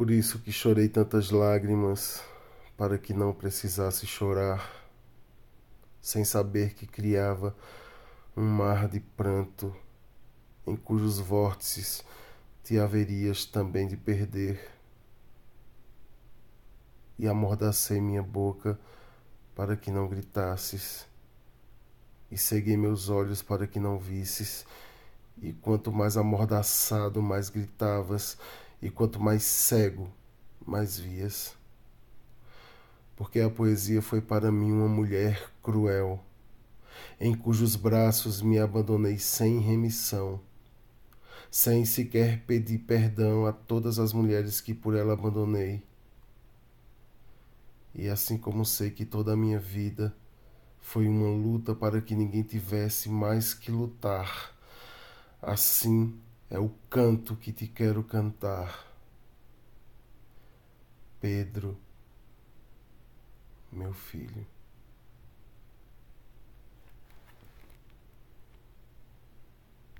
Por isso que chorei tantas lágrimas, para que não precisasse chorar, sem saber que criava um mar de pranto, em cujos vórtices te haverias também de perder. E amordacei minha boca para que não gritasses, e ceguei meus olhos para que não visses, e quanto mais amordaçado, mais gritavas, e quanto mais cego, mais vias. Porque a poesia foi para mim uma mulher cruel, em cujos braços me abandonei sem remissão, sem sequer pedir perdão a todas as mulheres que por ela abandonei. E assim como sei que toda a minha vida foi uma luta para que ninguém tivesse mais que lutar, assim é o canto que te quero cantar. Pedro, meu filho.